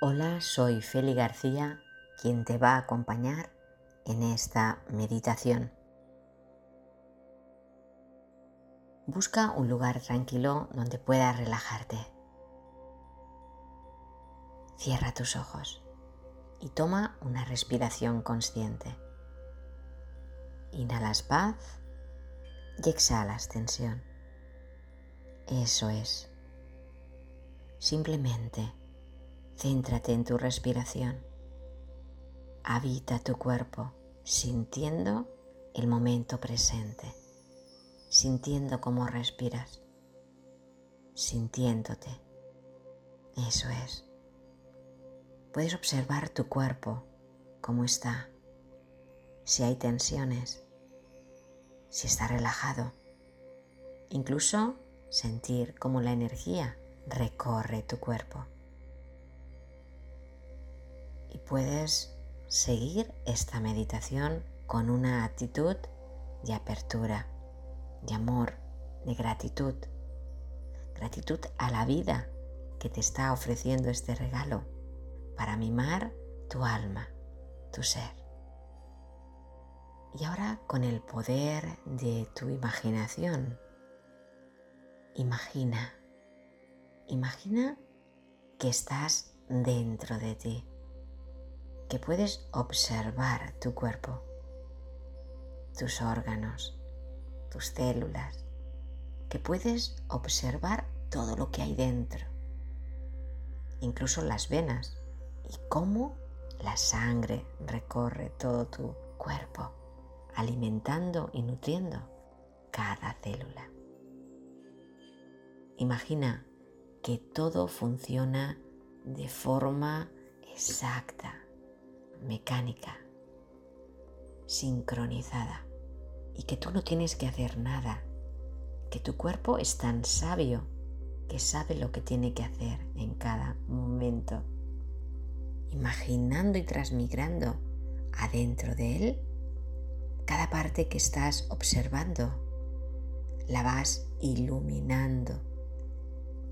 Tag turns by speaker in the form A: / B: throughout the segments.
A: Hola, soy Feli García, quien te va a acompañar en esta meditación. Busca un lugar tranquilo donde puedas relajarte. Cierra tus ojos y toma una respiración consciente. Inhalas paz y exhalas tensión. Eso es. Simplemente Céntrate en tu respiración. Habita tu cuerpo sintiendo el momento presente, sintiendo cómo respiras, sintiéndote. Eso es. Puedes observar tu cuerpo, cómo está, si hay tensiones, si está relajado. Incluso sentir cómo la energía recorre tu cuerpo y puedes seguir esta meditación con una actitud de apertura, de amor, de gratitud. Gratitud a la vida que te está ofreciendo este regalo para mimar tu alma, tu ser. Y ahora con el poder de tu imaginación, imagina, imagina que estás dentro de ti que puedes observar tu cuerpo, tus órganos, tus células, que puedes observar todo lo que hay dentro, incluso las venas y cómo la sangre recorre todo tu cuerpo, alimentando y nutriendo cada célula. Imagina que todo funciona de forma exacta mecánica, sincronizada y que tú no tienes que hacer nada, que tu cuerpo es tan sabio que sabe lo que tiene que hacer en cada momento, imaginando y transmigrando adentro de él cada parte que estás observando, la vas iluminando,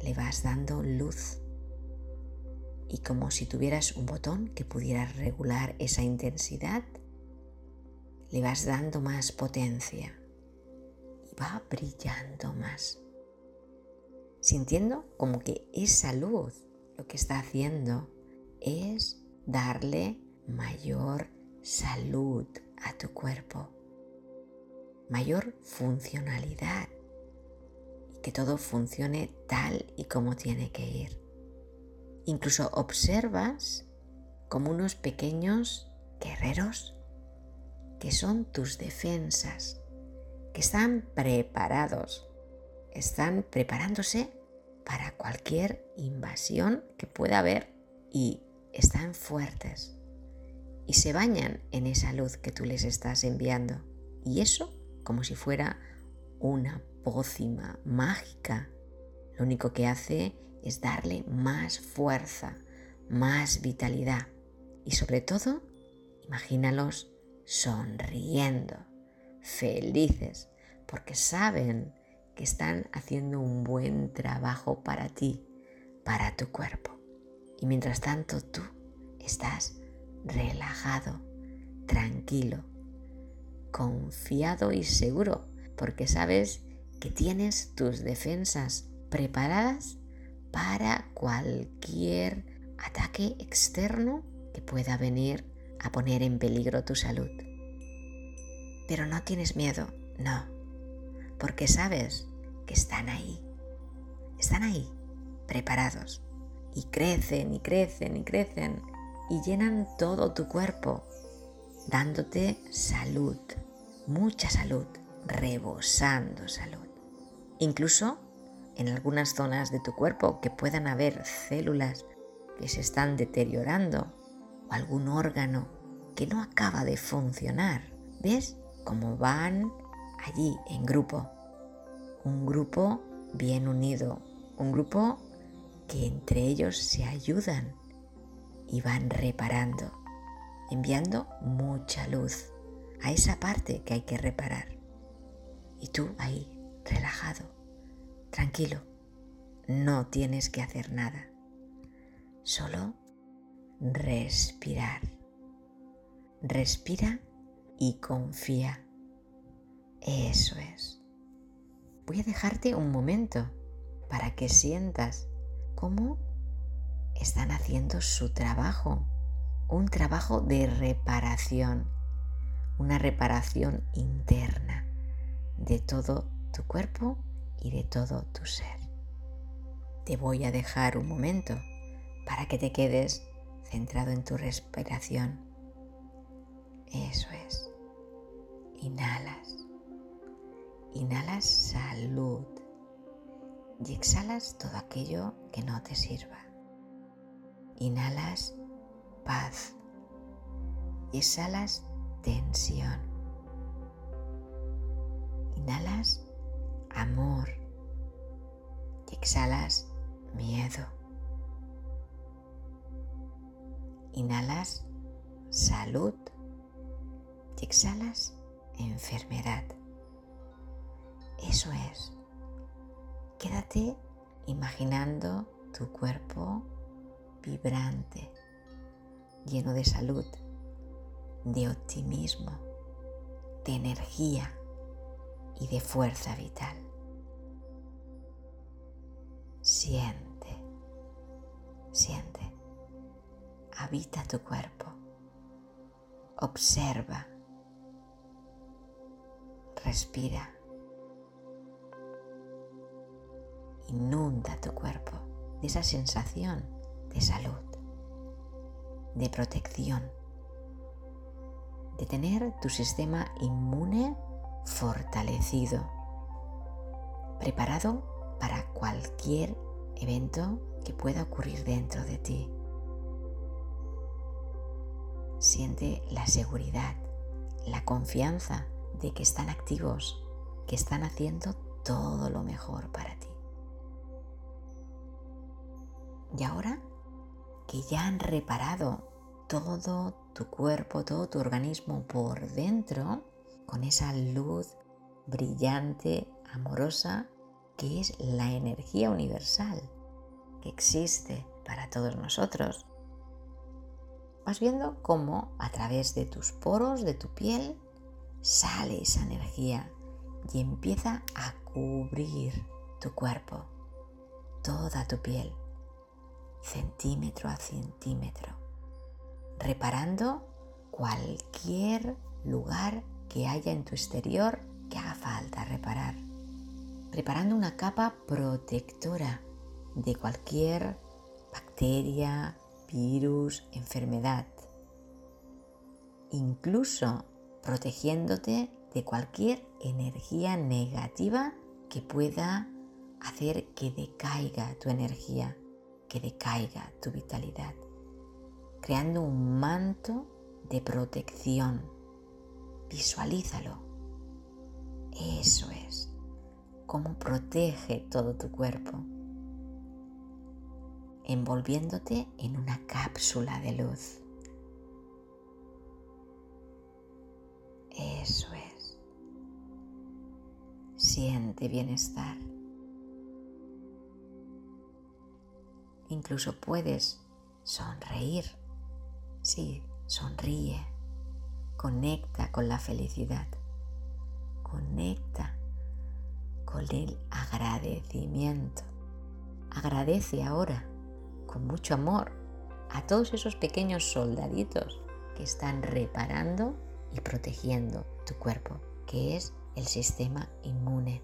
A: le vas dando luz y como si tuvieras un botón que pudiera regular esa intensidad, le vas dando más potencia y va brillando más. Sintiendo como que esa luz lo que está haciendo es darle mayor salud a tu cuerpo, mayor funcionalidad y que todo funcione tal y como tiene que ir. Incluso observas como unos pequeños guerreros que son tus defensas, que están preparados, están preparándose para cualquier invasión que pueda haber y están fuertes y se bañan en esa luz que tú les estás enviando. Y eso como si fuera una pócima mágica. Lo único que hace es darle más fuerza, más vitalidad y sobre todo, imagínalos sonriendo, felices, porque saben que están haciendo un buen trabajo para ti, para tu cuerpo. Y mientras tanto tú estás relajado, tranquilo, confiado y seguro, porque sabes que tienes tus defensas preparadas para cualquier ataque externo que pueda venir a poner en peligro tu salud. Pero no tienes miedo, no, porque sabes que están ahí, están ahí, preparados, y crecen y crecen y crecen y llenan todo tu cuerpo, dándote salud, mucha salud, rebosando salud. Incluso en algunas zonas de tu cuerpo que puedan haber células que se están deteriorando o algún órgano que no acaba de funcionar. ¿Ves cómo van allí en grupo? Un grupo bien unido, un grupo que entre ellos se ayudan y van reparando, enviando mucha luz a esa parte que hay que reparar. Y tú ahí, relajado, Tranquilo, no tienes que hacer nada. Solo respirar. Respira y confía. Eso es. Voy a dejarte un momento para que sientas cómo están haciendo su trabajo. Un trabajo de reparación. Una reparación interna de todo tu cuerpo y de todo tu ser. Te voy a dejar un momento para que te quedes centrado en tu respiración. Eso es. Inhalas. Inhalas salud y exhalas todo aquello que no te sirva. Inhalas paz y exhalas tensión. Inhalas amor y exhalas miedo. Inhalas salud y exhalas enfermedad. Eso es. Quédate imaginando tu cuerpo vibrante, lleno de salud, de optimismo, de energía y de fuerza vital. Siente, siente, habita tu cuerpo, observa, respira, inunda tu cuerpo de esa sensación de salud, de protección, de tener tu sistema inmune fortalecido, preparado para cualquier evento que pueda ocurrir dentro de ti. Siente la seguridad, la confianza de que están activos, que están haciendo todo lo mejor para ti. Y ahora que ya han reparado todo tu cuerpo, todo tu organismo por dentro, con esa luz brillante, amorosa, que es la energía universal que existe para todos nosotros. Vas viendo cómo a través de tus poros, de tu piel, sale esa energía y empieza a cubrir tu cuerpo, toda tu piel, centímetro a centímetro, reparando cualquier lugar que haya en tu exterior que haga falta reparar preparando una capa protectora de cualquier bacteria, virus, enfermedad, incluso protegiéndote de cualquier energía negativa que pueda hacer que decaiga tu energía, que decaiga tu vitalidad, creando un manto de protección. Visualízalo. Eso es cómo protege todo tu cuerpo, envolviéndote en una cápsula de luz. Eso es. Siente bienestar. Incluso puedes sonreír. Sí, sonríe. Conecta con la felicidad. Conecta con el agradecimiento. Agradece ahora con mucho amor a todos esos pequeños soldaditos que están reparando y protegiendo tu cuerpo, que es el sistema inmune.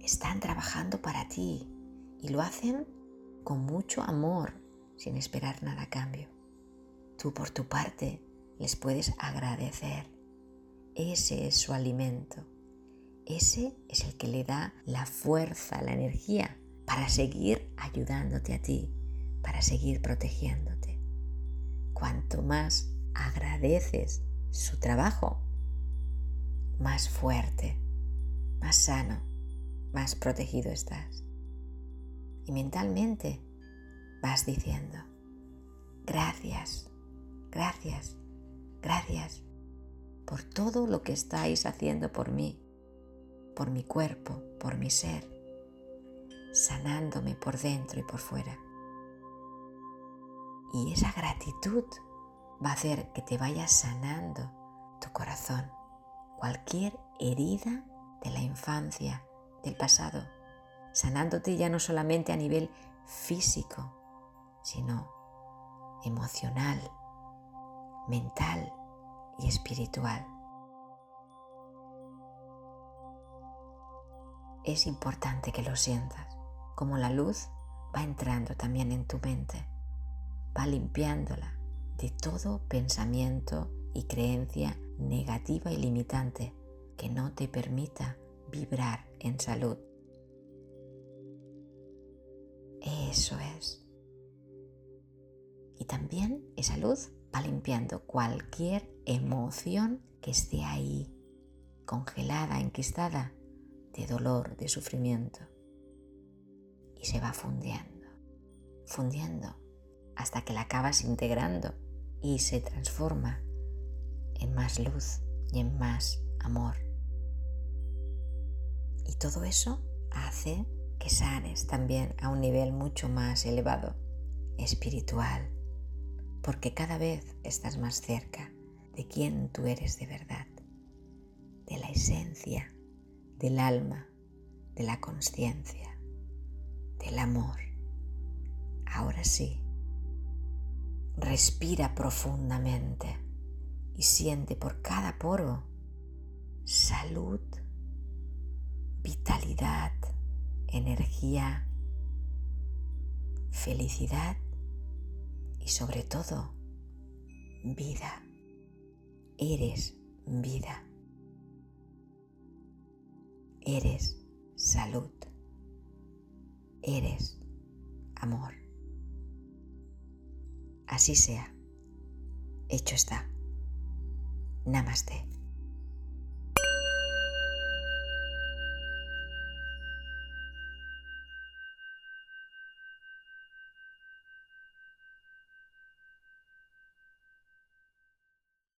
A: Están trabajando para ti y lo hacen con mucho amor, sin esperar nada a cambio. Tú por tu parte les puedes agradecer. Ese es su alimento ese es el que le da la fuerza, la energía para seguir ayudándote a ti, para seguir protegiéndote. Cuanto más agradeces su trabajo, más fuerte, más sano, más protegido estás. Y mentalmente vas diciendo, gracias, gracias, gracias por todo lo que estáis haciendo por mí por mi cuerpo, por mi ser, sanándome por dentro y por fuera. Y esa gratitud va a hacer que te vaya sanando tu corazón. Cualquier herida de la infancia, del pasado, sanándote ya no solamente a nivel físico, sino emocional, mental y espiritual. Es importante que lo sientas, como la luz va entrando también en tu mente, va limpiándola de todo pensamiento y creencia negativa y limitante que no te permita vibrar en salud. Eso es. Y también esa luz va limpiando cualquier emoción que esté ahí, congelada, enquistada, de dolor, de sufrimiento. Y se va fundiendo, fundiendo, hasta que la acabas integrando y se transforma en más luz y en más amor. Y todo eso hace que sanes también a un nivel mucho más elevado, espiritual, porque cada vez estás más cerca de quién tú eres de verdad, de la esencia, del alma, de la conciencia, del amor. Ahora sí, respira profundamente y siente por cada poro salud, vitalidad, energía, felicidad y sobre todo vida. Eres vida. Eres salud. Eres amor. Así sea. Hecho está. Namaste.